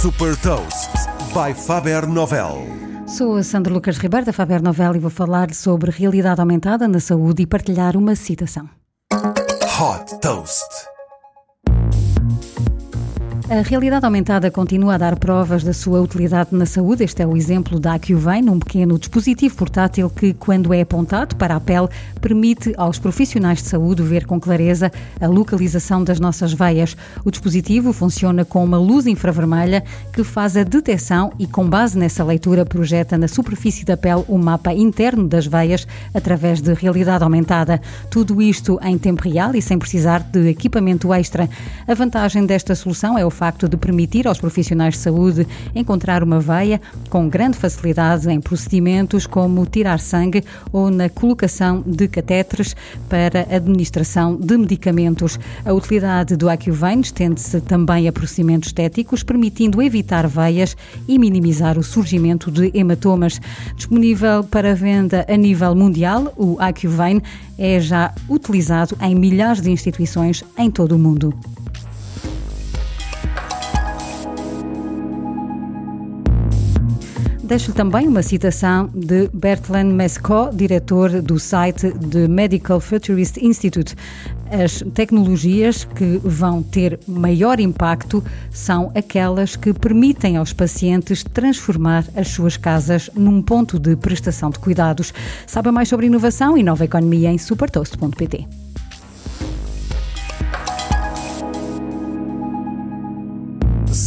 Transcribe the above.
Super Toast by Faber Novel. Sou a Sandra Lucas Ribeiro da Faber Novel e vou falar sobre realidade aumentada na saúde e partilhar uma citação. Hot Toast. A realidade aumentada continua a dar provas da sua utilidade na saúde. Este é o exemplo da AcuVein, um pequeno dispositivo portátil que, quando é apontado para a pele, permite aos profissionais de saúde ver com clareza a localização das nossas veias. O dispositivo funciona com uma luz infravermelha que faz a detecção e, com base nessa leitura, projeta na superfície da pele o mapa interno das veias através de realidade aumentada. Tudo isto em tempo real e sem precisar de equipamento extra. A vantagem desta solução é o facto de permitir aos profissionais de saúde encontrar uma veia com grande facilidade em procedimentos como tirar sangue ou na colocação de catéteres para administração de medicamentos. A utilidade do AcuVein estende-se também a procedimentos estéticos, permitindo evitar veias e minimizar o surgimento de hematomas. Disponível para venda a nível mundial, o AcuVein é já utilizado em milhares de instituições em todo o mundo. Deixo também uma citação de Bertrand Mescot, diretor do site The Medical Futurist Institute. As tecnologias que vão ter maior impacto são aquelas que permitem aos pacientes transformar as suas casas num ponto de prestação de cuidados. Saiba mais sobre inovação e nova economia em supertoast.pt.